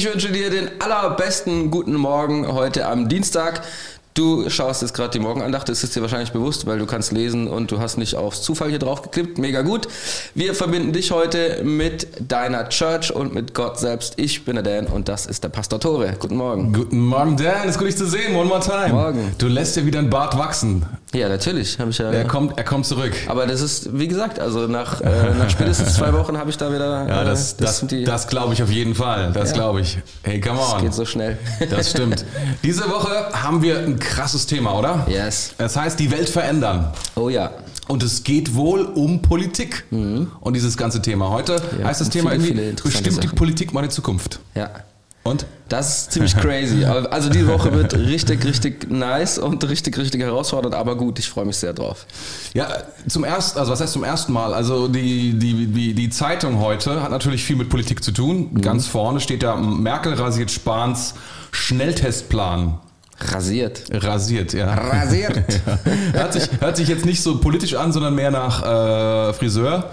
Ich wünsche dir den allerbesten guten Morgen heute am Dienstag. Du schaust jetzt gerade die Morgenandacht, das ist dir wahrscheinlich bewusst, weil du kannst lesen und du hast nicht aufs Zufall hier drauf geklippt. Mega gut. Wir verbinden dich heute mit deiner Church und mit Gott selbst. Ich bin der Dan und das ist der Pastor Tore. Guten Morgen. Guten Morgen, Dan. Ist gut, dich zu sehen. One more time. Morgen. Du lässt dir wieder ein Bart wachsen. Ja, natürlich. Habe ich ja. Er kommt, er kommt zurück. Aber das ist, wie gesagt, also nach, äh, nach spätestens zwei Wochen habe ich da wieder. Ja, das, äh, das, sind die- das glaube ich auf jeden Fall. Das Ja. glaube ich. Hey, come on. geht so schnell. Das stimmt. Diese Woche haben wir ein krasses Thema, oder? Yes. Es heißt, die Welt verändern. Oh ja. Und es geht wohl um Politik. Und dieses ganze Thema. Heute Ja, heißt das Thema viele, irgendwie, viele interessante bestimmt die Sachen. Politik meine Zukunft. Ja. Und? Das ist ziemlich crazy. Also die Woche wird richtig, richtig nice und richtig, richtig herausfordernd, aber gut, ich freue mich sehr drauf. Ja, zum ersten, also was heißt zum ersten Mal? Also die, die, die, die Zeitung heute hat natürlich viel mit Politik zu tun. Ganz vorne steht da, Merkel rasiert Spahns Schnelltestplan. Rasiert. Rasiert, ja. Rasiert. Hört sich, hört sich jetzt nicht so politisch an, sondern mehr nach äh, Friseur.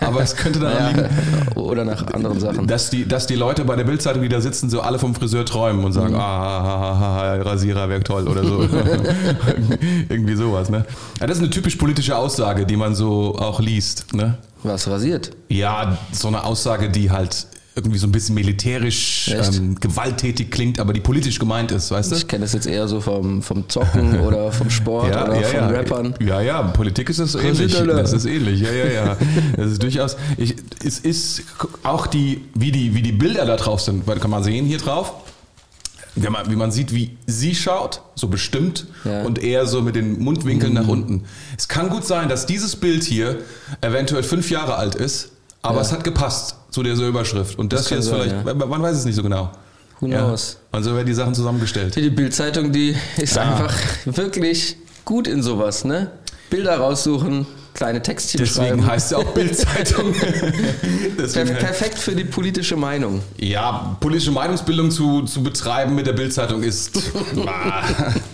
Aber es könnte daran liegen, Oder nach anderen Sachen. dass die, dass die Leute bei der Bildzeitung, die da sitzen, so alle vom Friseur träumen und sagen, ah, ha, ha, ha, ha, Rasierer wäre toll oder so. Irgendwie sowas, ne? Ja, das ist eine typisch politische Aussage, die man so auch liest, ne? Was rasiert? Ja, so eine Aussage, die halt irgendwie so ein bisschen militärisch ähm, gewalttätig klingt, aber die politisch gemeint ist, weißt du? Ich kenne das jetzt eher so vom, vom Zocken oder vom Sport oder von ja. Rappern. Ja, ja, Politik ist das ähnlich. Das ist ähnlich, ja, ja, ja. Das ist durchaus. Ich, es ist auch die, wie die, wie die Bilder da drauf sind, weil kann man sehen hier drauf. Wie man, wie man sieht, wie sie schaut, so bestimmt Ja. und eher so mit den Mundwinkeln nach unten. Es kann gut sein, dass dieses Bild hier eventuell fünf Jahre alt ist, aber Ja. es hat gepasst zu dieser Überschrift. Und das, Das hier ist sein, vielleicht, man weiß es nicht so genau. Who knows? Und so werden die Sachen zusammengestellt. Die Bildzeitung, die ist Ja. einfach wirklich gut in sowas, ne? Bilder raussuchen, kleine Textchen Deswegen schreiben. heißt sie auch Bildzeitung. Perfekt für die politische Meinung. Ja, politische Meinungsbildung zu, zu betreiben mit der Bildzeitung ist, ah,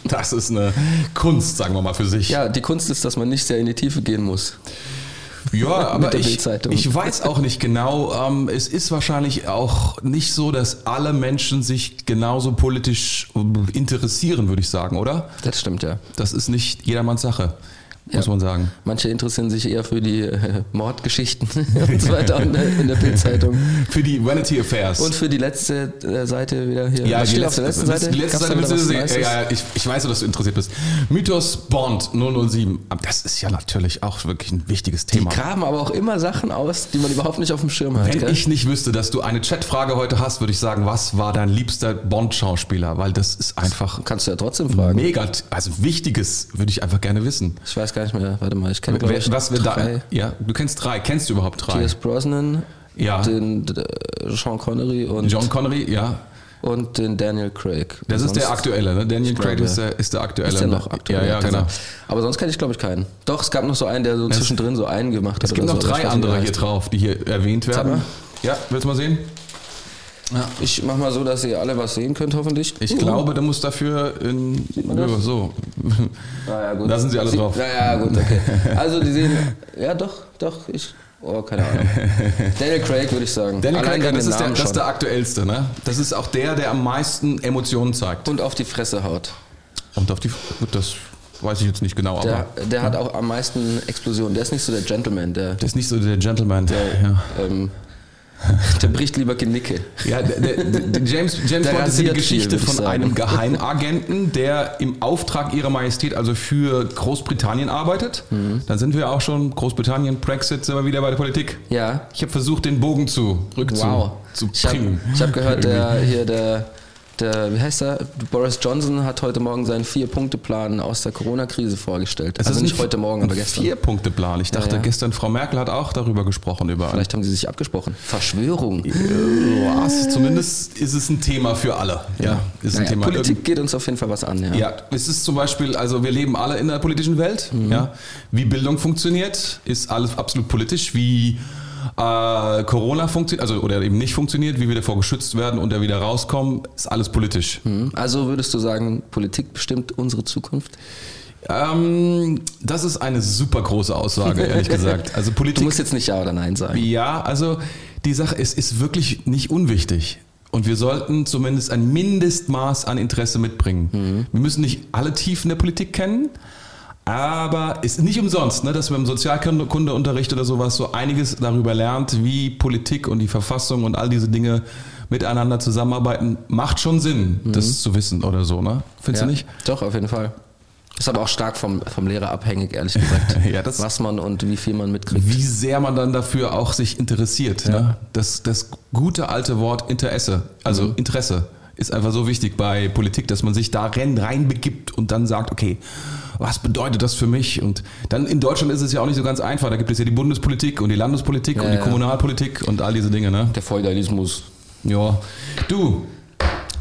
das ist eine Kunst, sagen wir mal für sich. Ja, die Kunst ist, dass man nicht sehr in die Tiefe gehen muss. Ja, aber ich, ich weiß auch nicht genau. Ähm, es ist wahrscheinlich auch nicht so, dass alle Menschen sich genauso politisch äh, interessieren, würde ich sagen, oder? Das stimmt ja. Das ist nicht jedermanns Sache, muss Ja. man sagen. Manche interessieren sich eher für die äh, Mordgeschichten und so weiter in der, in der Bildzeitung. Für die Vanity Affairs. Und für die letzte äh, Seite wieder hier. Ja, Was die letzte, auf der letzten Seite. Die letzte Seite willst du sehen. Ja, ich, ich weiß, dass du interessiert bist. Mythos Bond 007. Aber das ist ja natürlich auch wirklich ein wichtiges Die Thema. graben aber auch immer Sachen aus, die man überhaupt nicht auf dem Schirm hat. Wenn gell? ich nicht wüsste, dass du eine Chatfrage heute hast, würde ich sagen, was war dein liebster Bond-Schauspieler? Weil das ist einfach Kannst du ja trotzdem fragen. mega, also wichtiges würde ich einfach gerne wissen. Ich weiß gar nicht mehr. Warte mal, ich kenne glaube ich was wir da, drei. ja, du kennst drei. Kennst du überhaupt drei? Pierce Brosnan, Ja. den äh, Sean Connery und, John Connery, ja. und den Daniel Craig. Das ist der aktuelle, ne? Daniel Craig glaube, ist der, ist der aktuelle. Ist der ne? noch aktuell? Ja, ja, genau. Aber sonst kenne ich, glaube ich, keinen. Doch, es gab noch so einen, der so zwischendrin so einen gemacht hat. Es gibt noch so, drei weiß andere der hier drauf, die hier erwähnt werden. Ja, willst du mal sehen? Ich mach mal so, dass ihr alle was sehen könnt, hoffentlich. Ich Uh. glaube, du musst dafür in. man das? Ja, so. Naja, gut. Da sind sie alle Sie- drauf. Naja, gut, okay. Also, die sehen. Ja, doch, doch, ich. Oh, keine Ahnung. Daniel Craig, würde ich sagen. Daniel Allein Craig, das ist, der, das ist der aktuellste, ne? Das ist auch der, der am meisten Emotionen zeigt. Und auf die Fresse haut. Und auf die. Gut, das weiß ich jetzt nicht genau, Der, aber. der hat auch am meisten Explosionen. Der ist nicht so der Gentleman, der, Der ist nicht so der Gentleman. ja. ähm, der bricht lieber Genicke. Ja, der, der, der James, James Bond ist die viel, Geschichte ich von einem Geheimagenten, der im Auftrag ihrer Majestät, also für Großbritannien arbeitet. Mhm. Dann sind wir auch schon, Großbritannien, Brexit, sind wir wieder bei der Politik. Ja. Ich habe versucht, den Bogen zu rückzu Wow. zu Ich habe bringen. hab gehört, der hier der, der, wie heißt er? Boris Johnson hat heute Morgen seinen Vier-Punkte-Plan aus der Corona-Krise vorgestellt. Es also ist nicht ein- heute Morgen, aber gestern. Vier-Punkte-Plan. Ich dachte ja. gestern, Frau Merkel hat auch darüber gesprochen, über Vielleicht haben sie sich abgesprochen. Verschwörung. was. Zumindest ist es ein Thema für alle. Ja, ist ein Naja, Thema. Politik geht uns auf jeden Fall was an. Ja. Ja, es ist zum Beispiel, also wir leben alle in der politischen Welt. Ja. Wie Bildung funktioniert, ist alles absolut politisch. Wie äh, Corona funktioniert, also oder eben nicht funktioniert, wie wir davor geschützt werden und da wieder rauskommen, ist alles politisch. Hm. Also würdest du sagen, Politik bestimmt unsere Zukunft? Ähm, das ist eine super große Aussage, ehrlich gesagt. Also Du Politik. musst jetzt nicht Ja oder Nein sagen. Ja, also die Sache ist, ist wirklich nicht unwichtig. und wir sollten zumindest ein Mindestmaß an Interesse mitbringen. Wir müssen nicht alle Tiefen der Politik kennen, aber ist nicht umsonst, ne, dass man im Sozialkundeunterricht oder sowas so einiges darüber lernt, wie Politik und die Verfassung und all diese Dinge miteinander zusammenarbeiten. Macht schon Sinn, das zu wissen oder so, ne? Findest ja, du nicht? Doch, auf jeden Fall. Ist aber auch stark vom, vom Lehrer abhängig, ehrlich gesagt. Ja, das- was man und wie viel man mitkriegt. Wie sehr man dann dafür auch sich interessiert. Ne? Das, das gute alte Wort Interesse, also Interesse, ist einfach so wichtig bei Politik, dass man sich da rein, reinbegibt und dann sagt, okay, was bedeutet das für mich? Und dann in Deutschland ist es ja auch nicht so ganz einfach. Da gibt es ja die Bundespolitik und die Landespolitik und die ja. Kommunalpolitik und all diese Dinge. Ne? Der Feudalismus. Ja. Du,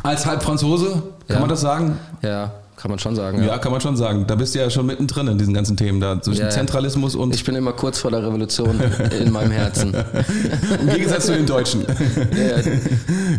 als Halbfranzose, kann Ja. man das sagen? Ja, kann man schon sagen. Ja. kann man schon sagen. Da bist du ja schon mittendrin in diesen ganzen Themen da. Zwischen Ja, ja. Zentralismus und Ich bin immer kurz vor der Revolution in meinem Herzen. im Gegensatz zu den Deutschen.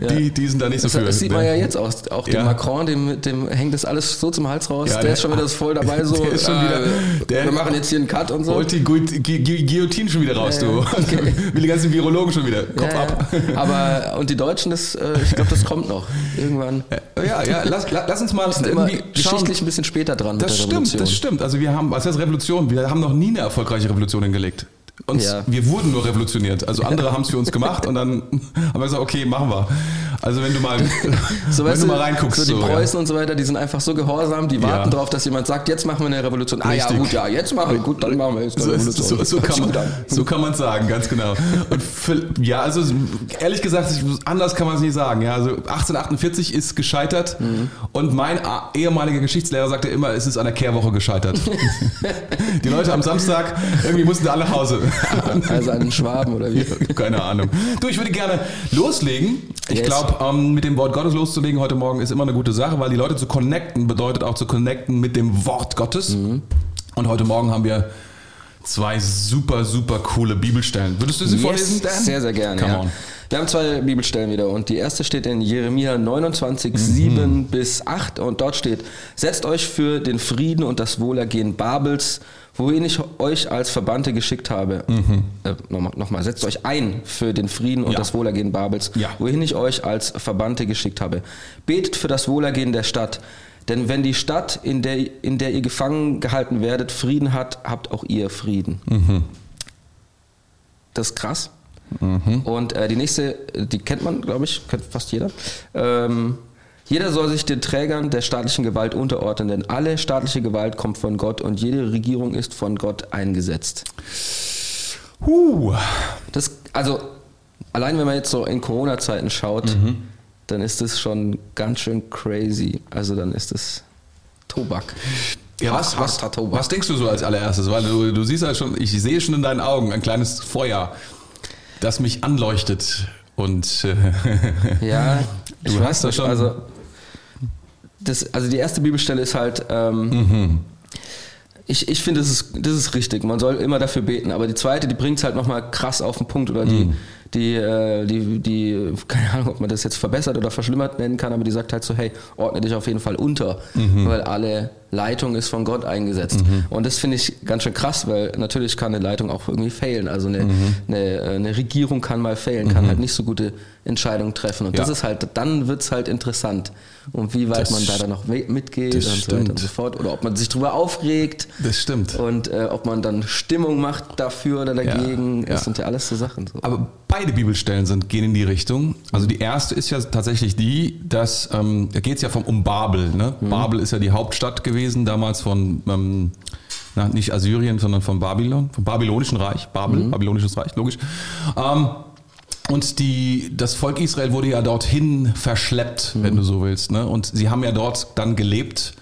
Ja, Die, die sind da nicht so das, für. das sieht man ja jetzt auch. Auch dem Ja. Macron, dem, dem hängt das alles so zum Hals raus. Ja, der, der- ist schon wieder voll dabei. So, der ist schon wieder- äh, der- wir machen jetzt hier einen Cut und so. Holt die Gu Gu Gu Guillotine schon wieder raus, Ja, du. ja. Okay. Wie die ganzen Virologen schon wieder. Kopf ja, ab. Ja. Aber und die Deutschen, das, äh, ich glaube, das kommt noch irgendwann. Ja, ja, lass, la- lass uns mal irgendwie geschichtlich ein bisschen später dran Das stimmt, Revolution. das stimmt. Also wir haben, was heißt Revolution? Wir haben noch nie eine erfolgreiche Revolution hingelegt. Uns, Ja. Wir wurden nur revolutioniert. Also andere haben es für uns gemacht und dann haben wir gesagt, okay, machen wir. Also wenn du mal, So, wenn du mal reinguckst. so die so, ja. Preußen und so weiter, die sind einfach so gehorsam, die warten Ja. darauf, dass jemand sagt, jetzt machen wir eine Revolution. Ah Richtig. ja, gut, ja, jetzt machen wir, gut, dann machen wir jetzt eine So, Revolution. so, so, kann man, an. so kann man sagen, ganz genau. Und für, ja, also ehrlich gesagt, anders kann man es nicht sagen. Ja, also 1848 ist gescheitert und mein ehemaliger Geschichtslehrer sagte immer, es ist an der Kehrwoche gescheitert. Die Leute am Samstag, irgendwie mussten alle nach Hause. Also einen Schwaben oder wie? Keine Ahnung. Du, ich würde gerne loslegen. Ich Yes. glaube, ähm, mit dem Wort Gottes loszulegen heute Morgen ist immer eine gute Sache, weil die Leute zu connecten bedeutet auch zu connecten mit dem Wort Gottes. Und heute Morgen haben wir zwei super, super coole Bibelstellen. Würdest du sie vorlesen, Dan? Sehr, sehr gerne. Come Ja. on. Wir haben zwei Bibelstellen wieder und die erste steht in Jeremia 29, 7 bis 8 und dort steht, setzt euch für den Frieden und das Wohlergehen Babels, wohin ich euch als Verbannte geschickt habe. Äh, Nochmal, nochmal, setzt euch ein für den Frieden und Ja. das Wohlergehen Babels, Ja. wohin ich euch als Verbannte geschickt habe. Betet für das Wohlergehen der Stadt. Denn wenn die Stadt, in der, in der ihr gefangen gehalten werdet, Frieden hat, habt auch ihr Frieden. Das ist krass. Und äh, die nächste, die kennt man, glaube ich, kennt fast jeder. Ähm, jeder soll sich den Trägern der staatlichen Gewalt unterordnen, denn alle staatliche Gewalt kommt von Gott und jede Regierung ist von Gott eingesetzt. Huh. Das, also, allein wenn man jetzt so in Corona-Zeiten schaut, dann ist das schon ganz schön crazy. Also dann ist es Tobak. Ja, was, Tobak. was denkst du so als allererstes? Weil du, du siehst halt schon, ich sehe schon in deinen Augen ein kleines Feuer, das mich anleuchtet. Und äh, Ja, Du ich hast weiß da nicht. schon- Also, das, also die erste Bibelstelle ist halt, ähm, Mhm. ich, ich finde, das ist, das ist richtig. Man soll immer dafür beten. Aber die zweite, die bringt es halt nochmal krass auf den Punkt. Oder Mhm. die, die, äh, die, die, keine Ahnung, ob man das jetzt verbessert oder verschlimmert nennen kann, aber die sagt halt so, hey, ordne dich auf jeden Fall unter, Mhm. weil alle Leitung ist von Gott eingesetzt. Und das finde ich ganz schön krass, weil natürlich kann eine Leitung auch irgendwie failen. Also eine, Mhm. eine, äh, eine Regierung kann mal failen, kann halt nicht so gute Entscheidungen treffen. Und das Ja. ist halt, dann wird es halt interessant, und wie weit Das man da dann noch mitgeht das und so weiter und so fort. Oder ob man sich drüber aufregt das stimmt. und äh, ob man dann Stimmung macht dafür oder dagegen. Ja, Das ja. sind ja alles so Sachen. So. Aber beide Bibelstellen sind, gehen in die Richtung. Also die erste ist ja tatsächlich die, dass, ähm, da geht es ja vom, um Babel. Ne? Babel ist ja die Hauptstadt gewesen, damals von, ähm, na, nicht Assyrien, sondern von Babylon, vom Babylonischen Reich. Babel, Babylonisches Reich, logisch. Ähm, und die, das Volk Israel wurde ja dorthin verschleppt, wenn du so willst. Ne? Und sie haben ja dort dann gelebt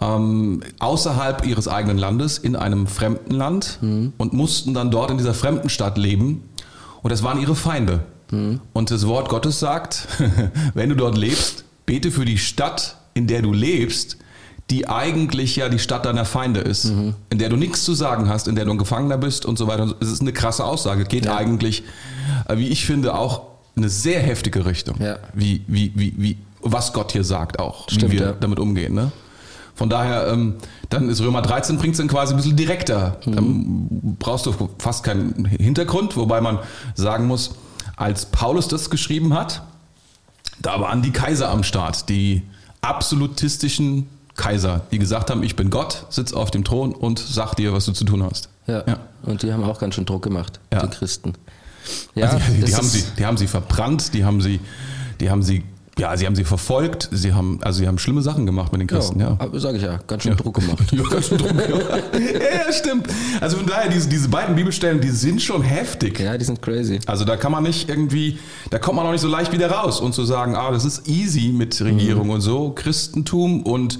ähm, außerhalb ihres eigenen Landes in einem fremden Land und mussten dann dort in dieser fremden Stadt leben. Und das waren ihre Feinde. Und das Wort Gottes sagt, wenn du dort lebst, bete für die Stadt, in der du lebst, die eigentlich ja die Stadt deiner Feinde ist, in der du nichts zu sagen hast, in der du ein Gefangener bist und so weiter. Es ist eine krasse Aussage. Geht Ja. eigentlich, äh, wie ich finde, auch eine sehr heftige Richtung. Ja. Wie, wie, wie, wie, was Gott hier sagt auch, Stimmt, wie wir ja. damit umgehen. Ne? Von daher, ähm, dann ist Römer 13 bringt es dann quasi ein bisschen direkter. Dann brauchst du fast keinen Hintergrund, wobei man sagen muss, als Paulus das geschrieben hat, Da waren die Kaiser am Start, die absolutistischen Kaiser, die gesagt haben, ich bin Gott, sitz auf dem Thron und sag dir, was du zu tun hast. Ja. Ja. Und die haben auch ganz schön Druck gemacht, Ja. die Christen. Ja, also die, die, haben sie, die haben sie verbrannt, die haben sie, die haben sie, ja, sie haben sie verfolgt, sie haben, also sie haben schlimme Sachen gemacht mit den Christen, ja. Ja, sage ich ja, ganz schön Druck gemacht. Ja, ganz schön Druck gemacht. ja, ja, stimmt. Also von daher, diese, diese beiden Bibelstellen, die sind schon heftig. Ja, die sind crazy. Also da kann man nicht irgendwie, da kommt man auch nicht so leicht wieder raus und zu sagen, ah, das ist easy mit Regierung Mhm. und so. Christentum und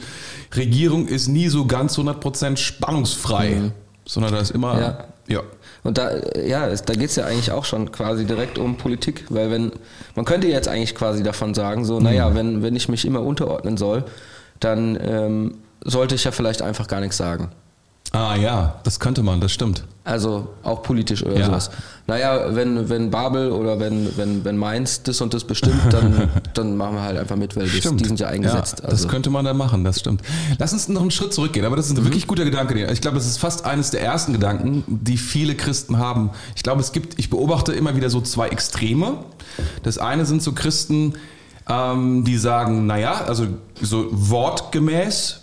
Regierung ist nie so ganz 100% spannungsfrei, sondern da ist immer, Mhm. Ja. ja. Und da, ja, es- da geht's ja eigentlich auch schon quasi direkt um Politik, weil wenn, man könnte jetzt eigentlich quasi davon sagen, so, Mhm. naja, wenn, wenn ich mich immer unterordnen soll, dann ähm, sollte ich ja vielleicht einfach gar nichts sagen. Ah ja, das könnte man, das stimmt. Also auch politisch oder Ja. sowas. Naja, wenn, wenn Babel oder wenn, wenn, wenn Mainz das und das bestimmt, dann, dann machen wir halt einfach mit, weil das, die sind ja eingesetzt. Ja, also, Das könnte man dann machen, das stimmt. Lass uns noch einen Schritt zurückgehen, aber das ist ein wirklich guter Gedanke. Ich glaube, das ist fast eines der ersten Gedanken, die viele Christen haben. Ich glaube, es gibt, ich beobachte immer wieder so zwei Extreme. Das eine sind so Christen, ähm, die sagen, naja, also so wortgemäß,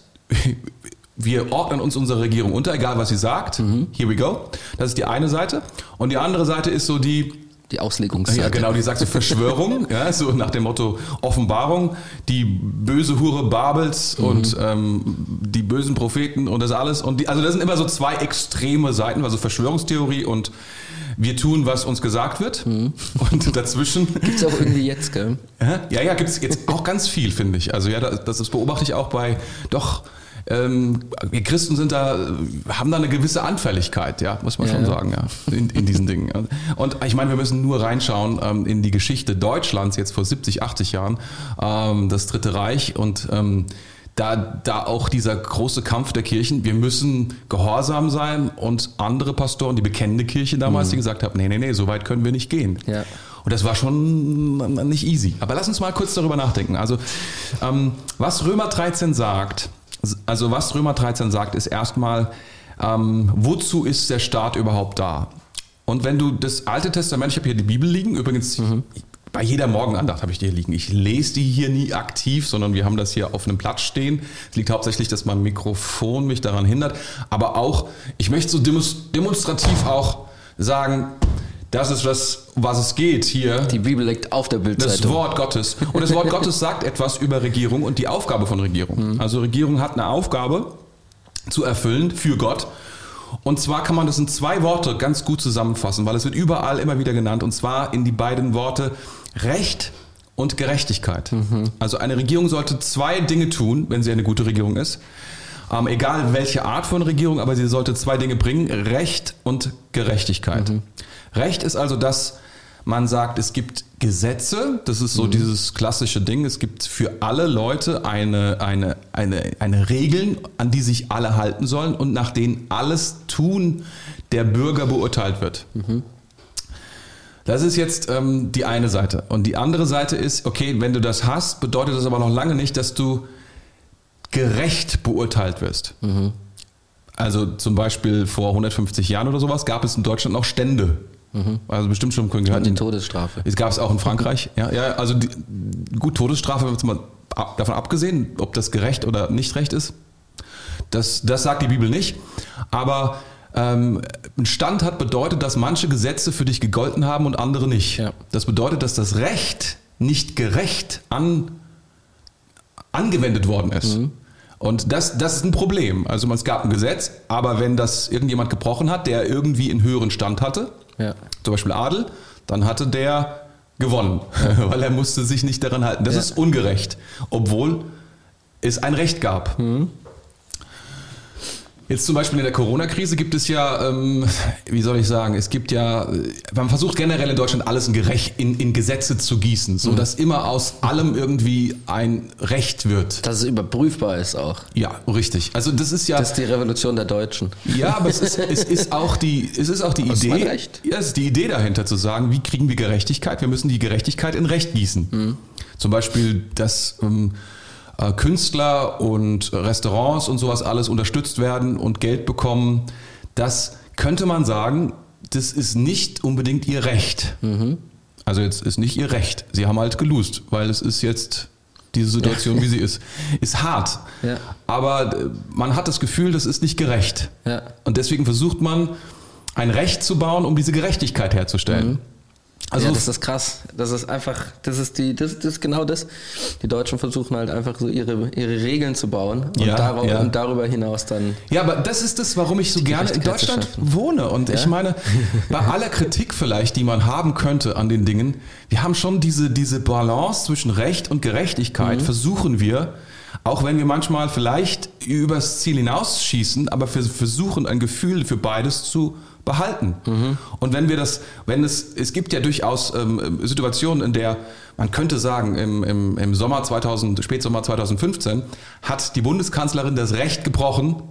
wir ordnen uns unserer Regierung unter, egal was sie sagt. Here we go. Das ist die eine Seite. Und die andere Seite ist so die, die Auslegungsseite. ja, genau, die sagt so Verschwörung, ja, so nach dem Motto Offenbarung, die böse Hure Babels und ähm, die bösen Propheten und das alles. Und die, also das sind immer so zwei extreme Seiten, also Verschwörungstheorie und wir tun, was uns gesagt wird. Und dazwischen. Gibt's auch irgendwie jetzt, gell? Ja, ja, ja gibt es jetzt auch ganz viel, finde ich. Also ja, das, das beobachte ich auch bei doch. Ähm, wir Christen sind da, haben da eine gewisse Anfälligkeit, ja, muss man Ja, schon ja. sagen, ja, in, in diesen Dingen. Und ich meine, wir müssen nur reinschauen ähm, in die Geschichte Deutschlands jetzt vor 70, 80 Jahren, ähm, das Dritte Reich und ähm, da, da auch dieser große Kampf der Kirchen, wir müssen gehorsam sein und andere Pastoren, die bekennende Kirche damals, die gesagt haben, nee, nee, nee, so weit können wir nicht gehen. Ja. Und das war schon nicht easy. Aber lass uns mal kurz darüber nachdenken. Also, ähm, was Römer 13 sagt, also was Römer 13 sagt, ist erstmal, ähm, wozu ist der Staat überhaupt da? Und wenn du das Alte Testament, ich habe hier die Bibel liegen, übrigens bei jeder Morgenandacht habe ich die hier liegen. Ich lese die hier nie aktiv, sondern wir haben das hier auf einem Platz stehen. Es liegt hauptsächlich, dass mein Mikrofon mich daran hindert. Aber auch, ich möchte so demonst- demonstrativ auch sagen, das ist das, was es geht hier. Die Bibel liegt auf der Das Bildzeitung. Wort Gottes. Und das Wort Gottes sagt etwas über Regierung und die Aufgabe von Regierung. Also Regierung hat eine Aufgabe zu erfüllen für Gott. Und zwar kann man das in zwei Worte ganz gut zusammenfassen, weil es wird überall immer wieder genannt. Und zwar in die beiden Worte Recht und Gerechtigkeit. Also eine Regierung sollte zwei Dinge tun, wenn sie eine gute Regierung ist. Ähm, egal welche Art von Regierung, aber sie sollte zwei Dinge bringen, Recht und Gerechtigkeit. Recht ist also das, man sagt, es gibt Gesetze, das ist so dieses klassische Ding, es gibt für alle Leute eine, eine, eine, eine Regeln, an die sich alle halten sollen und nach denen alles Tun der Bürger beurteilt wird. Das ist jetzt ähm, die eine Seite. Und die andere Seite ist, okay, wenn du das hast, bedeutet das aber noch lange nicht, dass du gerecht beurteilt wirst. Also zum Beispiel vor 150 Jahren oder sowas gab es in Deutschland noch Stände. Also bestimmt schon gehört. Die Todesstrafe. Es gab es auch in Frankreich. Ja, ja also die, gut, Todesstrafe, jetzt mal ab- davon abgesehen, ob das gerecht oder nicht recht ist. Das, das sagt die Bibel nicht. Aber ähm, ein Stand hat bedeutet, dass manche Gesetze für dich gegolten haben und andere nicht. Ja. Das bedeutet, dass das Recht nicht gerecht an, angewendet worden ist. Und das, das ist ein Problem. Also es gab ein Gesetz, aber wenn das irgendjemand gebrochen hat, der irgendwie einen höheren Stand hatte, Ja. zum Beispiel Adel, dann hatte der gewonnen, weil er musste sich nicht daran halten. Das Ja. ist ungerecht, obwohl es ein Recht gab. Jetzt zum Beispiel in der Corona-Krise gibt es ja, ähm, wie soll ich sagen, es gibt ja, man versucht generell in Deutschland alles in, gerecht, in, in Gesetze zu gießen, so dass immer aus allem irgendwie ein Recht wird. Dass es überprüfbar ist auch. Ja, richtig. Also das ist ja, Das ist die Revolution der Deutschen. ja, aber es ist, es ist auch die, es ist auch die Hast Idee, recht. ja, es ist die Idee dahinter zu sagen, wie kriegen wir Gerechtigkeit? Wir müssen die Gerechtigkeit in Recht gießen. Mhm. Zum Beispiel, dass ähm, äh, Künstler und Restaurants und sowas alles unterstützt werden und Geld bekommen. Das könnte man sagen, das ist nicht unbedingt ihr Recht. Mhm. Also jetzt ist nicht ihr Recht. Sie haben halt gelust, weil es ist jetzt diese Situation, wie sie ist. Ist hart. Ja. Aber äh, man hat das Gefühl, das ist nicht gerecht. Ja. Und deswegen versucht man, ein Recht zu bauen, um diese Gerechtigkeit herzustellen. Also ja, das ist krass. Das ist einfach, das ist die, das, das ist genau das. Die Deutschen versuchen halt einfach so ihre, ihre Regeln zu bauen und, Ja, darauf, ja. und darüber hinaus dann. Ja, aber das ist das, warum ich so gerne in Deutschland wohne. Und ich meine, bei aller Kritik vielleicht, die man haben könnte an den Dingen, wir haben schon diese, diese Balance zwischen Recht und Gerechtigkeit, versuchen wir, auch wenn wir manchmal vielleicht übers Ziel hinausschießen, aber wir versuchen ein Gefühl für beides zu behalten. Und wenn wir das, wenn es, es gibt ja durchaus ähm, Situationen, in der man könnte sagen, im, im, im Sommer 2000, Spätsommer 2015 hat die Bundeskanzlerin das Recht gebrochen,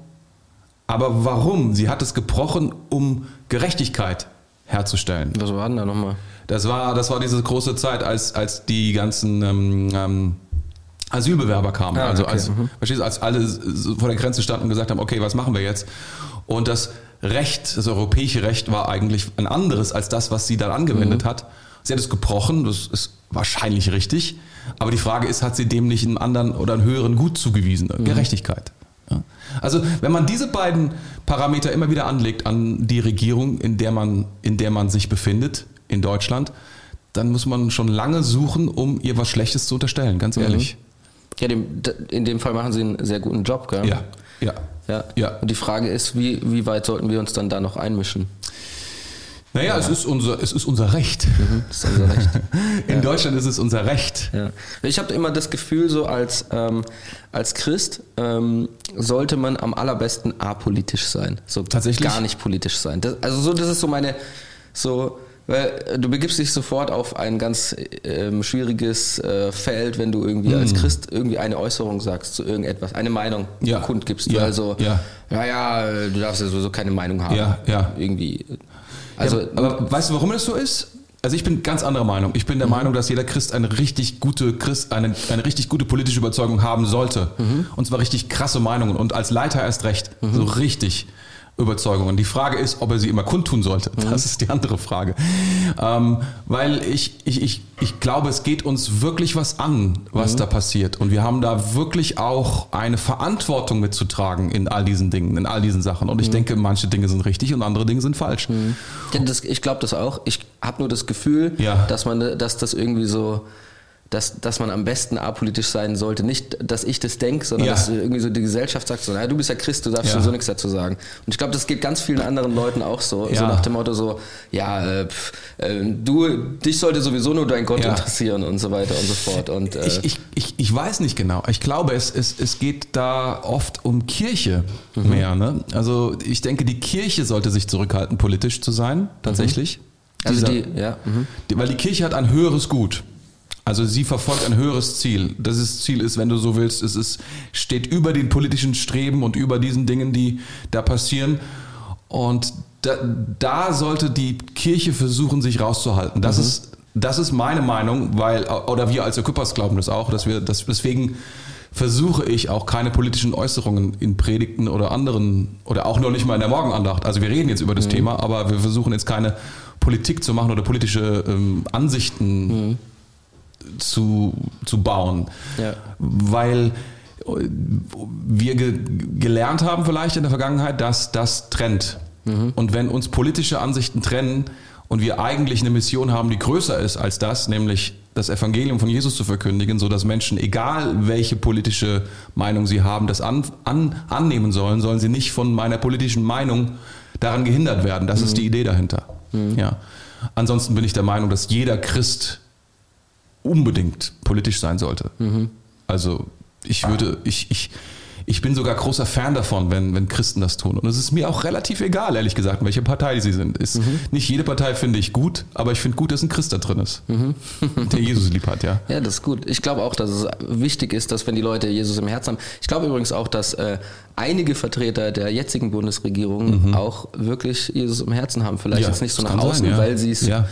aber warum? Sie hat es gebrochen, um Gerechtigkeit herzustellen. Was war denn da nochmal? Das war, das war diese große Zeit, als, als die ganzen ähm, ähm, Asylbewerber kamen. Ah, also okay, als, mhm. als alle vor der Grenze standen und gesagt haben, okay, was machen wir jetzt? Und das Recht, das europäische Recht war eigentlich ein anderes als das, was sie dann angewendet Mhm. hat. Sie hat es gebrochen, das ist wahrscheinlich richtig. Aber die Frage ist, hat sie dem nicht einen anderen oder einen höheren Gut zugewiesen? Mhm. Gerechtigkeit. Ja. Also wenn man diese beiden Parameter immer wieder anlegt an die Regierung, in der man, in der man sich befindet, in Deutschland, dann muss man schon lange suchen, um ihr was Schlechtes zu unterstellen, ganz ehrlich. Ja, dem, in dem Fall machen sie einen sehr guten Job, gell? Ja, ja. ja. Ja. Und die Frage ist, wie, wie weit sollten wir uns dann da noch einmischen? Naja, es, ist unser, es ist unser Recht. Das ist unser Recht. In Deutschland ist es unser Recht. Ja. Ich habe immer das Gefühl, so als, ähm, als Christ ähm, sollte man am allerbesten apolitisch sein. So Tatsächlich? gar nicht politisch sein. Das, also so, das ist so meine, so, weil äh, du begibst dich sofort auf ein ganz ähm, schwieriges äh, Feld, wenn du irgendwie als Christ irgendwie eine Äußerung sagst zu irgendetwas, eine Meinung Mhm. Ja. kundgibst. Ja. Also, Ja. naja, du darfst ja sowieso keine Meinung haben. Ja, ja. Irgendwie. Also, ja, aber weißt du, warum das so ist? Also ich bin ganz anderer Meinung. Ich bin der Meinung, dass jeder Christ eine richtig gute Christ, eine, eine richtig gute politische Überzeugung haben sollte. Und zwar richtig krasse Meinungen und als Leiter erst recht. So richtig Überzeugungen. Die Frage ist, ob er sie immer kundtun sollte. Das ist die andere Frage. Ähm, weil ich, ich, ich, ich glaube, es geht uns wirklich was an, was da passiert. Und wir haben da wirklich auch eine Verantwortung mitzutragen in all diesen Dingen, in all diesen Sachen. Und ich denke, manche Dinge sind richtig und andere Dinge sind falsch. Ja, das, ich glaube das auch. Ich habe nur das Gefühl, Ja. dass man, dass das irgendwie so, dass, dass man am besten apolitisch sein sollte. Nicht, dass ich das denke, sondern Ja. dass irgendwie so die Gesellschaft sagt so, naja, du bist ja Christ, du darfst Ja. sowieso nichts dazu sagen. Und ich glaube, das geht ganz vielen anderen Leuten auch so. So Ja. nach dem Motto so, ja, äh, pf, äh, du, dich sollte sowieso nur dein Gott Ja. interessieren und so weiter und so fort. Und, äh, Ich, ich, ich, ich weiß nicht genau. Ich glaube, es, es, es geht da oft um Kirche mehr. Ne? Also ich denke, die Kirche sollte sich zurückhalten, politisch zu sein, tatsächlich. also Dieser- die, ja, mhm. die, weil die Kirche hat ein höheres Gut. Also sie verfolgt ein höheres Ziel. Das ist, Ziel ist, wenn du so willst, es ist, steht über den politischen Streben und über diesen Dingen, die da passieren. Und da, da sollte die Kirche versuchen, sich rauszuhalten. Das ist das ist meine Meinung, weil oder wir als Equippers glauben das auch, dass wir das deswegen versuche ich auch keine politischen Äußerungen in Predigten oder anderen oder auch noch nicht mal in der Morgenandacht. Also wir reden jetzt über das Thema, aber wir versuchen jetzt keine Politik zu machen oder politische ähm, Ansichten zu, zu bauen. Ja. Weil äh, wir ge gelernt haben vielleicht in der Vergangenheit, dass das trennt. Und wenn uns politische Ansichten trennen und wir eigentlich eine Mission haben, die größer ist als das, nämlich das Evangelium von Jesus zu verkündigen, so dass Menschen, egal welche politische Meinung sie haben, das an, an, annehmen sollen, sollen sie nicht von meiner politischen Meinung daran gehindert werden. Das ist die Idee dahinter. Ja. Ansonsten bin ich der Meinung, dass jeder Christ unbedingt politisch sein sollte. Also ich würde, ich, ich, ich bin sogar großer Fan davon, wenn, wenn Christen das tun. Und es ist mir auch relativ egal, ehrlich gesagt, welche Partei sie sind. Ist, Nicht jede Partei finde ich gut, aber ich finde gut, dass ein Christ da drin ist, der Jesus lieb hat, ja. Ja, das ist gut. Ich glaube auch, dass es wichtig ist, dass wenn die Leute Jesus im Herzen haben. Ich glaube übrigens auch, dass äh, einige Vertreter der jetzigen Bundesregierung auch wirklich Jesus im Herzen haben. Vielleicht Mhm. Ja, jetzt nicht so nach außen, sein, ja. weil sie es Ja.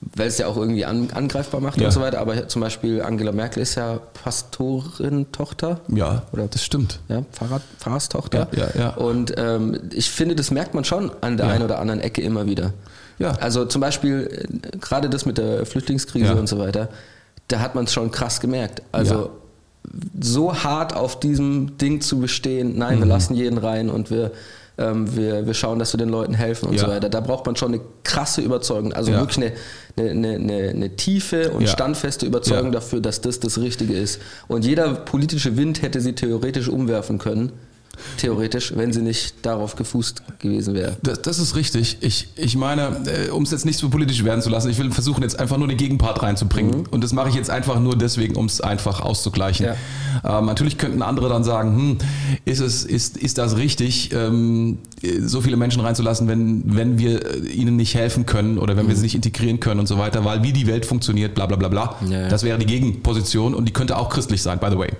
Weil es ja auch irgendwie an, angreifbar macht Ja. und so weiter. Aber zum Beispiel Angela Merkel ist ja Pastorin-Tochter. Ja, Oder- das stimmt. Ja, Pfarrer, Pfarrerstochter. Ja, ja, ja. Und ähm, ich finde, das merkt man schon an der Ja. einen oder anderen Ecke immer wieder. Ja. Also zum Beispiel äh, gerade das mit der Flüchtlingskrise Ja. und so weiter, da hat man es schon krass gemerkt. Also so hart auf diesem Ding zu bestehen, nein, Mhm. wir lassen jeden rein und wir, ähm, wir, wir schauen, dass wir den Leuten helfen und Ja. so weiter. Da braucht man schon eine krasse Überzeugung, also Ja. wirklich eine, eine, eine, eine, tiefe und Ja. standfeste Überzeugung dafür, dass das das Richtige ist. Und jeder politische Wind hätte sie theoretisch umwerfen können. Theoretisch, wenn sie nicht darauf gefußt gewesen wäre. Das, das ist richtig. Ich, ich meine, äh, um es jetzt nicht so politisch werden zu lassen, ich will versuchen, jetzt einfach nur den Gegenpart reinzubringen. Und das mache ich jetzt einfach nur deswegen, um es einfach auszugleichen. Ähm, natürlich könnten andere dann sagen, hm, ist, es, ist, ist das richtig, ähm, so viele Menschen reinzulassen, wenn, wenn wir äh, ihnen nicht helfen können oder wenn wir sie nicht integrieren können und so weiter, weil wie die Welt funktioniert, bla bla bla bla. Ja, ja. Das wäre die Gegenposition und die könnte auch christlich sein, by the way.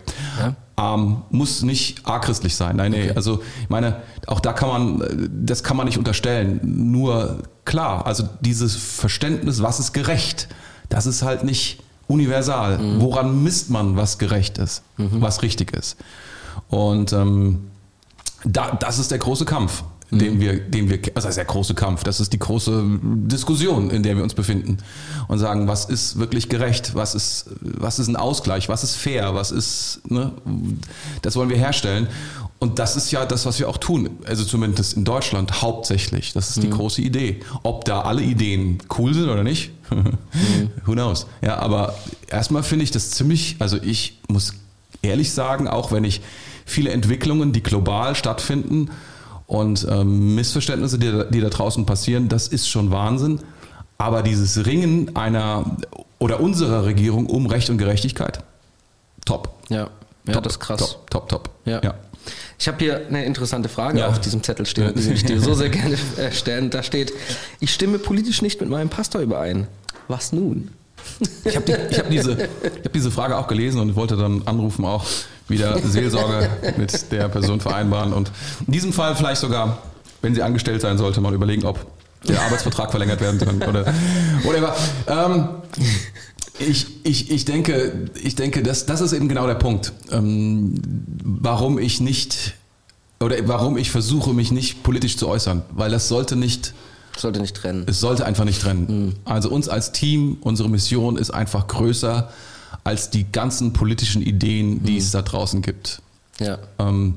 Ähm, muss nicht achristlich sein. Nein, nee. Also ich meine, auch da kann man, das kann man nicht unterstellen. Nur klar, also dieses Verständnis, was ist gerecht, das ist halt nicht universal. Woran misst man, was gerecht ist, was richtig ist? Und ähm, da, das ist der große Kampf, den wir, den wir, also das ist der große Kampf, das ist die große Diskussion, in der wir uns befinden und sagen, was ist wirklich gerecht, was ist, was ist ein Ausgleich, was ist fair, was ist, ne, das wollen wir herstellen. Und das ist ja das, was wir auch tun. Also zumindest in Deutschland hauptsächlich. Das ist die große Idee. Ob da alle Ideen cool sind oder nicht, who knows. Ja, aber erstmal finde ich das ziemlich, also ich muss ehrlich sagen, auch wenn ich viele Entwicklungen, die global stattfinden und ähm, Missverständnisse, die, da- die da draußen passieren, das ist schon Wahnsinn. Aber dieses Ringen einer oder unserer Regierung um Recht und Gerechtigkeit, top. Ja, ja top, das ist krass. Top, top, top. Ja. Ich habe hier eine interessante Frage Ja. auf diesem Zettel stehen, Ja. die ich dir so sehr gerne äh, stellen. Da steht, ich stimme politisch nicht mit meinem Pastor überein. Was nun? Ich habe die, hab diese, ich hab diese Frage auch gelesen und wollte dann anrufen, auch wieder Seelsorge mit der Person vereinbaren. Und in diesem Fall vielleicht sogar, wenn sie angestellt sein sollte, mal überlegen, ob der Arbeitsvertrag verlängert werden kann oder whatever. Ähm, ich, ich, ich denke, ich denke das, das ist eben genau der Punkt, ähm, warum ich nicht oder warum ich versuche, mich nicht politisch zu äußern, weil das sollte nicht Sollte nicht trennen. es sollte einfach nicht trennen. Also uns als Team, unsere Mission ist einfach größer als die ganzen politischen Ideen, die es da draußen gibt. Ja. Ähm,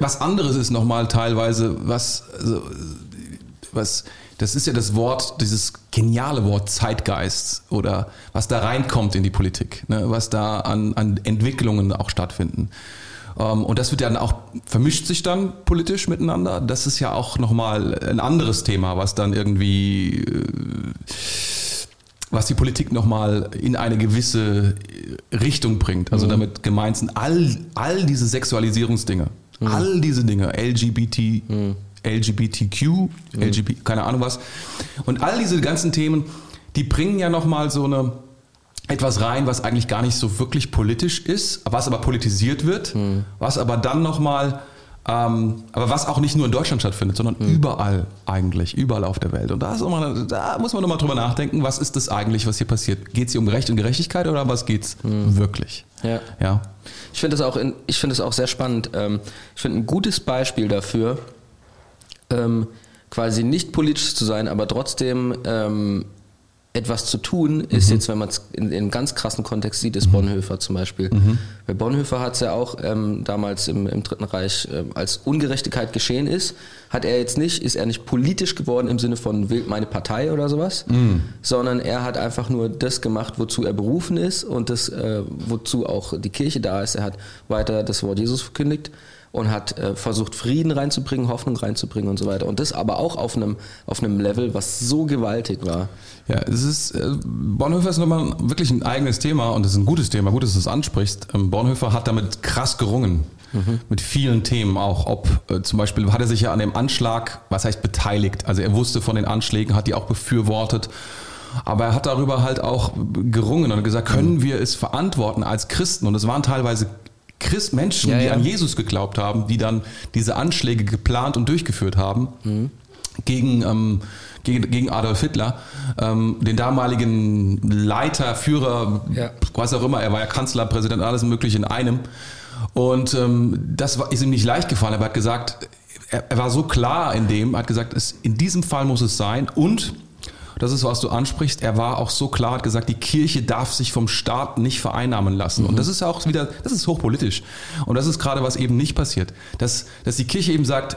was anderes ist nochmal teilweise, was, also, was, das ist ja das Wort, dieses geniale Wort Zeitgeist oder was da reinkommt in die Politik, ne, was da an, an Entwicklungen auch stattfinden. Ähm, und das wird dann auch, vermischt sich dann politisch miteinander. Das ist ja auch nochmal ein anderes Thema, was dann irgendwie, äh, was die Politik nochmal in eine gewisse Richtung bringt. Also damit gemeint sind all, all diese Sexualisierungsdinge, all diese Dinge, LGBT, LGBTQ, LGBT, keine Ahnung was. Und all diese ganzen Themen, die bringen ja nochmal so eine, etwas rein, was eigentlich gar nicht so wirklich politisch ist, was aber politisiert wird, was aber dann nochmal, ähm, aber was auch nicht nur in Deutschland stattfindet, sondern überall eigentlich, überall auf der Welt. Und da, ist immer, da muss man nochmal drüber nachdenken, was ist das eigentlich, was hier passiert? Geht es hier um Recht und Gerechtigkeit oder was geht es wirklich? Ja. Ja. Ich finde es auch, in- ich finde es auch sehr spannend. Ähm, Ich finde ein gutes Beispiel dafür, ähm, quasi nicht politisch zu sein, aber trotzdem ähm, etwas zu tun, ist jetzt, wenn man es in, in einem ganz krassen Kontext sieht, ist Bonhoeffer zum Beispiel. Weil Bonhoeffer hat es ja auch ähm, damals im, im Dritten Reich, ähm, als Ungerechtigkeit geschehen ist, hat er jetzt nicht, ist er nicht politisch geworden im Sinne von wählt meine Partei oder sowas, sondern er hat einfach nur das gemacht, wozu er berufen ist und das, äh, wozu auch die Kirche da ist. Er hat weiter das Wort Jesus verkündigt und hat äh, versucht, Frieden reinzubringen, Hoffnung reinzubringen und so weiter. Und das aber auch auf einem, auf einem Level, was so gewaltig war. Ja, es ist, äh, Bonhoeffer ist nochmal wirklich ein eigenes Thema und es ist ein gutes Thema, gut, dass du es ansprichst. Ähm, Bonhoeffer hat damit krass gerungen. Mit vielen Themen auch. Ob äh, zum Beispiel hat er sich ja an dem Anschlag, was heißt beteiligt? Also er wusste von den Anschlägen, hat die auch befürwortet. Aber er hat darüber halt auch gerungen und gesagt, können wir es verantworten als Christen? Und es waren teilweise Christ Menschen, Ja, die ja. an Jesus geglaubt haben, die dann diese Anschläge geplant und durchgeführt haben gegen, ähm, gegen, gegen Adolf Hitler, ähm, den damaligen Leiter, Führer, Ja. was auch immer, er war ja Kanzler, Präsident, alles mögliche in einem. Und ähm, das war, ist ihm nicht leicht gefallen, er hat gesagt, er, er war so klar in dem, hat gesagt, es, in diesem Fall muss es sein und das ist, was du ansprichst. Er war auch so klar, hat gesagt, die Kirche darf sich vom Staat nicht vereinnahmen lassen. Mhm. Und das ist auch wieder, das ist hochpolitisch. Und das ist gerade, was eben nicht passiert. Dass, dass die Kirche eben sagt,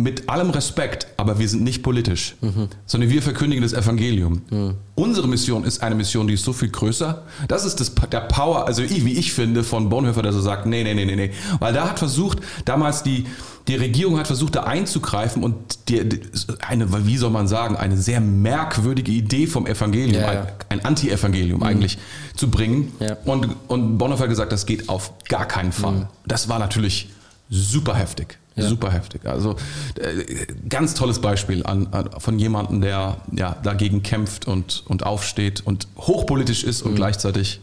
mit allem Respekt, aber wir sind nicht politisch, mhm. sondern wir verkündigen das Evangelium. Mhm. Unsere Mission ist eine Mission, die ist so viel größer. Das ist das, der Power, also ich, wie ich finde, von Bonhoeffer, der so sagt, nee, nee, nee, nee, nee. Weil da hat versucht, damals die, die Regierung hat versucht, da einzugreifen und die, eine, wie soll man sagen, eine sehr merkwürdige Idee vom Evangelium, ja, ja. ein, Anti-Evangelium mhm. eigentlich, zu bringen. Ja. Und, und Bonhoeffer hat gesagt, das geht auf gar keinen Fall. Mhm. Das war natürlich super heftig. Super heftig. Also äh, ganz tolles Beispiel an, an, von jemandem, der ja, dagegen kämpft und, und aufsteht und hochpolitisch ist und mhm. gleichzeitig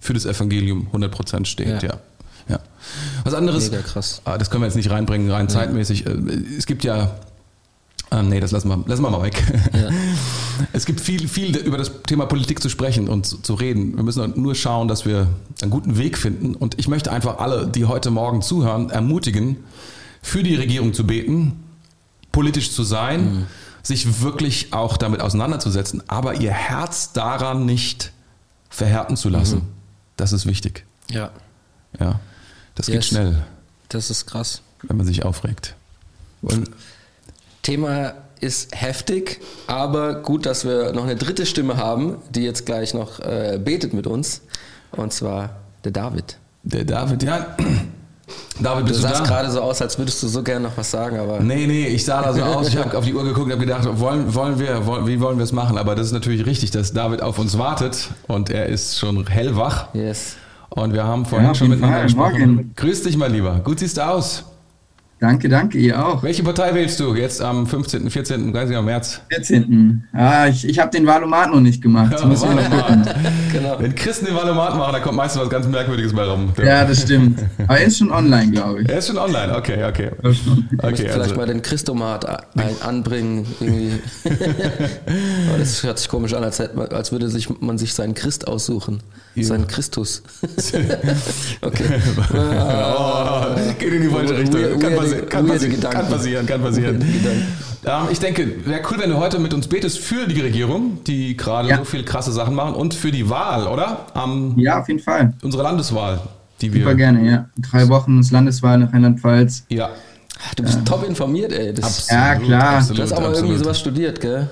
für das Evangelium 100% steht. Ja. Ja. ja. Was anderes, Mega krass. Ah, das können wir jetzt nicht reinbringen, rein zeitmäßig. Äh, es gibt ja ähm, nee, das lassen wir, lassen wir mal weg. Ja. Es gibt viel, viel über das Thema Politik zu sprechen und zu, zu, reden. Wir müssen nur schauen, dass wir einen guten Weg finden. Und ich möchte einfach alle, die heute Morgen zuhören, ermutigen, für die Regierung zu beten, politisch zu sein, mhm. sich wirklich auch damit auseinanderzusetzen, aber ihr Herz daran nicht verhärten zu lassen. Mhm. Das ist wichtig. Ja. Ja. Das yes. geht schnell. Das ist krass. Wenn man sich aufregt. Und Thema ist heftig, aber gut, dass wir noch eine dritte Stimme haben, die jetzt gleich noch äh, betet mit uns. Und zwar der David. Der David, ja. David, bist du, du sahst gerade so aus, als würdest du so gerne noch was sagen, aber. Nee, nee, ich sah da so aus. Ich habe auf die Uhr geguckt und habe gedacht, wollen, wollen wir, wollen, wie wollen wir es machen? Aber das ist natürlich richtig, dass David auf uns wartet und er ist schon hellwach. Yes. Und wir haben vorhin ja, schon miteinander gesprochen. Morgen. Grüß dich, mein Lieber. Gut siehst du aus. Danke, danke, ihr auch. Welche Partei wählst du jetzt am 15., 14., 30. März? 14. Ah, ich, ich habe den Wahlomat noch nicht gemacht. Ja, genau. Wenn Christen den Wahlomat machen, da kommt meistens was ganz Merkwürdiges bei rum. Ja, das stimmt. Aber er ist schon online, glaube ich. Er ist schon online, okay, okay. okay vielleicht also. mal den Christomat anbringen. Irgendwie. Aber das hört sich komisch an, als, hätte, als würde sich, man sich seinen Christ aussuchen. Ja. Seinen Christus. okay. oh, geht in die falsche Richtung. Kann passieren passieren, kann, passieren kann passieren, kann passieren. Ähm, ich denke, wäre cool, wenn du heute mit uns betest für die Regierung, die gerade ja. so viele krasse Sachen machen und für die Wahl, oder? Um, ja, auf jeden Fall. Unsere Landeswahl, die wir. Super gerne, ja. In drei Wochen ist Landeswahl nach Rheinland-Pfalz. Ja. Du bist ja. top informiert, ey. Das, absolut, ja, klar. Absolut, du hast aber absolut. irgendwie sowas studiert, gell?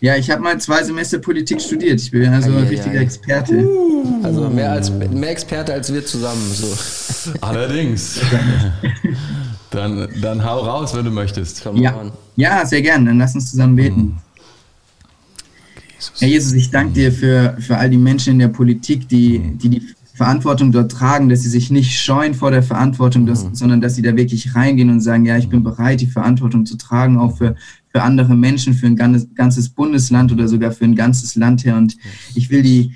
Ja, ich habe mal zwei Semester Politik studiert. Ich bin also ein richtiger Experte. Uh. Also mehr als mehr Experte als wir zusammen. So. Allerdings. Dann, dann hau raus, wenn du möchtest. Ja. ja, sehr gern. Dann lass uns zusammen beten. Mhm. Jesus. Herr Jesus, ich danke dir für, für all die Menschen in der Politik, die, mhm. die die Verantwortung dort tragen, dass sie sich nicht scheuen vor der Verantwortung, dass, mhm. sondern dass sie da wirklich reingehen und sagen, ja, ich bin mhm. bereit, die Verantwortung zu tragen, auch für, für andere Menschen, für ein ganzes Bundesland oder sogar für ein ganzes Land her. Und ich will die,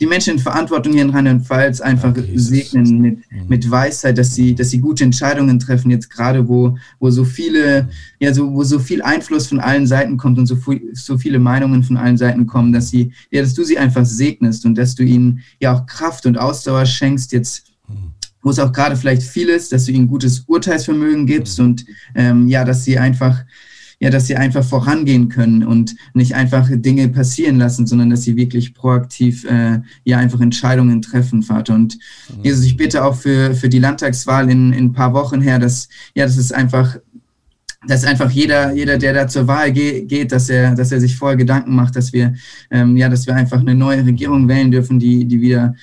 die Menschen in Verantwortung hier in Rheinland-Pfalz einfach okay, segnen mit, mhm. mit Weisheit, dass sie, dass sie gute Entscheidungen treffen, jetzt gerade wo, wo so viele, ja, so, wo so viel Einfluss von allen Seiten kommt und so, so viele Meinungen von allen Seiten kommen, dass sie, ja, dass du sie einfach segnest und dass du ihnen ja auch Kraft und Ausdauer schenkst, jetzt mhm. wo es auch gerade vielleicht viel ist, dass du ihnen gutes Urteilsvermögen gibst mhm. und ähm, ja, dass sie einfach ja, dass sie einfach vorangehen können und nicht einfach Dinge passieren lassen, sondern dass sie wirklich proaktiv äh, ja einfach Entscheidungen treffen, Vater. Und mhm. Jesus, ich bitte auch für, für die Landtagswahl in, in ein paar Wochen her, dass ja, das ist einfach dass einfach jeder, jeder, der da zur Wahl geht, dass er, dass er sich vorher Gedanken macht, dass wir, ähm, ja, dass wir einfach eine neue Regierung wählen dürfen, die, die wieder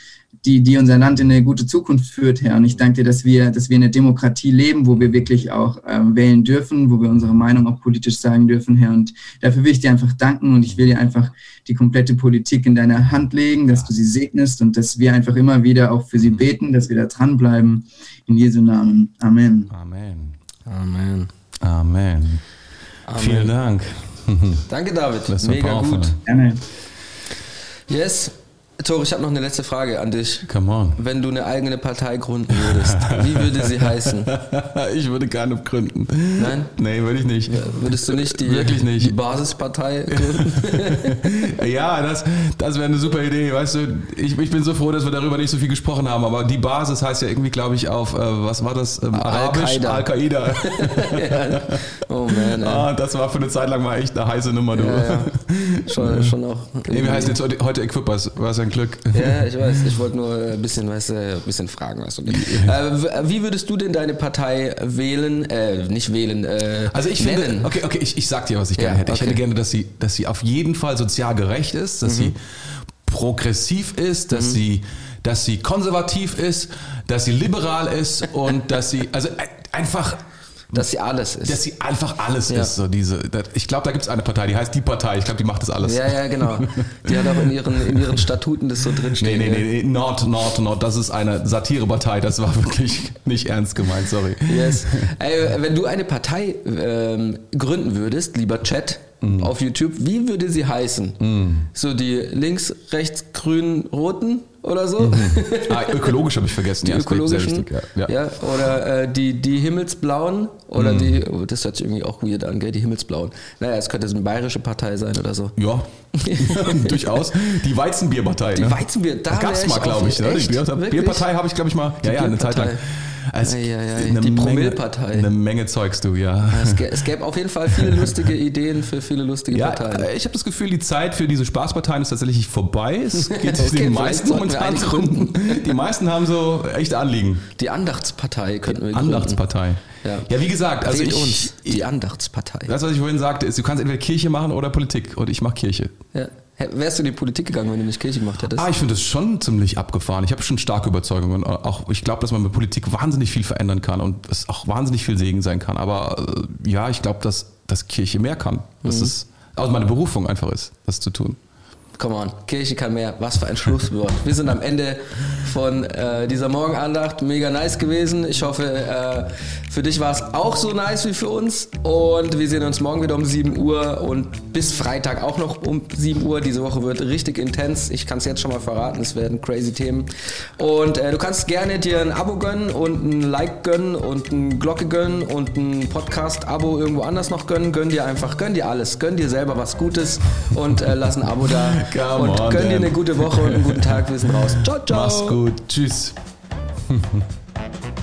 die, die unser Land in eine gute Zukunft führt, Herr. Und ich danke dir, dass wir, dass wir in einer Demokratie leben, wo wir wirklich auch ähm, wählen dürfen, wo wir unsere Meinung auch politisch sagen dürfen, Herr. Und dafür will ich dir einfach danken und ich will dir einfach die komplette Politik in deine Hand legen, dass du sie segnest und dass wir einfach immer wieder auch für sie beten, dass wir da dranbleiben. In Jesu Namen. Amen. Amen. Amen. Amen. Amen. Vielen Dank. Danke, David. Das Mega powerful. gut. Gerne. Yes. Tore, ich habe noch eine letzte Frage an dich. Come on. Wenn du eine eigene Partei gründen würdest, wie würde sie heißen? ich würde keine gründen. Nein? Nee, würde ich nicht. Würdest du nicht die, Wirklich nicht. die Basispartei gründen? ja, das, das wäre eine super Idee. Weißt du, ich, ich bin so froh, dass wir darüber nicht so viel gesprochen haben. Aber die Basis heißt ja irgendwie, glaube ich, auf, äh, was war das? Ähm, Arabisch? Al-Qaida. Al-Qaida. ja. Oh man, ey. ah, das war für eine Zeit lang mal echt eine heiße Nummer, du. Ja, ja. Schon, schon auch. Nee, wir heißen jetzt heute, Equippers. Was ein Glück. Ja, ich weiß. Ich wollte nur ein bisschen, weißt du, ein bisschen fragen, weißt du. Äh, wie würdest du denn deine Partei wählen? Äh, nicht wählen. Äh, Also ich nennen? finde, okay, okay, ich, ich sag dir, was ich Ja, gerne hätte. Ich okay. hätte gerne, dass sie, dass sie auf jeden Fall sozial gerecht ist, dass sie progressiv ist, dass sie, dass sie konservativ ist, dass sie liberal ist und dass sie, also ein- einfach, Dass sie alles ist. dass sie einfach alles Ja. ist. So diese, ich glaube, da gibt es eine Partei, die heißt die Partei. Ich glaube, die macht das alles. ja, ja, genau. Die hat auch in ihren, in ihren Statuten das so Nee, drinstehen. nee, ja. nee, nee, not, not, not. Das ist eine Satirepartei. Das war wirklich nicht ernst gemeint, sorry. Yes. Ey, wenn du eine Partei ähm, gründen würdest, lieber Chat Mhm. auf YouTube, wie würde sie heißen? So die links, rechts, grün, roten oder so? Ah, ökologisch habe ich vergessen. Die ja, ökologischen, wichtig, ja. ja. Ja. oder äh, die, die Himmelsblauen oder Mhm. die, oh, das hört sich irgendwie auch weird an, gell, die Himmelsblauen. Naja, es könnte so eine bayerische Partei sein oder so. Ja, durchaus. Die Weizenbierpartei. Die ne? Weizenbier, da gab's wär mal, glaube ich. Ne? Die? Bierpartei habe ich, glaube ich, mal. Ja, ja, eine Zeit lang. Es, Ei, ei, ei. eine Die Promillpartei. Eine Menge Zeugs, du, ja. Es, gä- es gäbe auf jeden Fall viele lustige Ideen für viele lustige Ja, Parteien. äh, ich habe das Gefühl, die Zeit für diese Spaßparteien ist tatsächlich vorbei. Es geht Okay, den meisten momentan drum. Die meisten haben so echte Anliegen. Die Andachtspartei könnten wir gründen. Andachtspartei. Ja. Ja, wie gesagt, also Wählt ich, uns, die Andachtspartei. das, was ich vorhin sagte, ist, du kannst entweder Kirche machen oder Politik. Und ich mache Kirche. Ja. Wärst du in die Politik gegangen, wenn du nicht Kirche gemacht hättest? Ah, ich finde das schon ziemlich abgefahren. Ich habe schon starke Überzeugungen. Auch ich glaube, dass man mit Politik wahnsinnig viel verändern kann und es auch wahnsinnig viel Segen sein kann. Aber äh, ja, ich glaube, dass, dass Kirche mehr kann. Dass es also meine Berufung einfach ist, das zu tun. Come on, Kirche kann mehr. Was für ein Schlusswort. Wir sind am Ende von äh, dieser Morgenandacht. Mega nice gewesen. Ich hoffe, äh, für dich war es auch so nice wie für uns. Und wir sehen uns morgen wieder um 7 Uhr und bis Freitag auch noch um 7 Uhr. Diese Woche wird richtig intens. Ich kann es jetzt schon mal verraten. Es werden crazy Themen. Und äh, du kannst gerne dir ein Abo gönnen und ein Like gönnen und ein Glocke gönnen und ein Podcast-Abo irgendwo anders noch gönnen. Gönn dir einfach, gönn dir alles. Gönn dir selber was Gutes und äh, lass ein Abo da. Come und on, gönn dir eine gute Woche und einen guten Tag. Wir sind raus. Ciao, ciao. Mach's gut. Tschüss.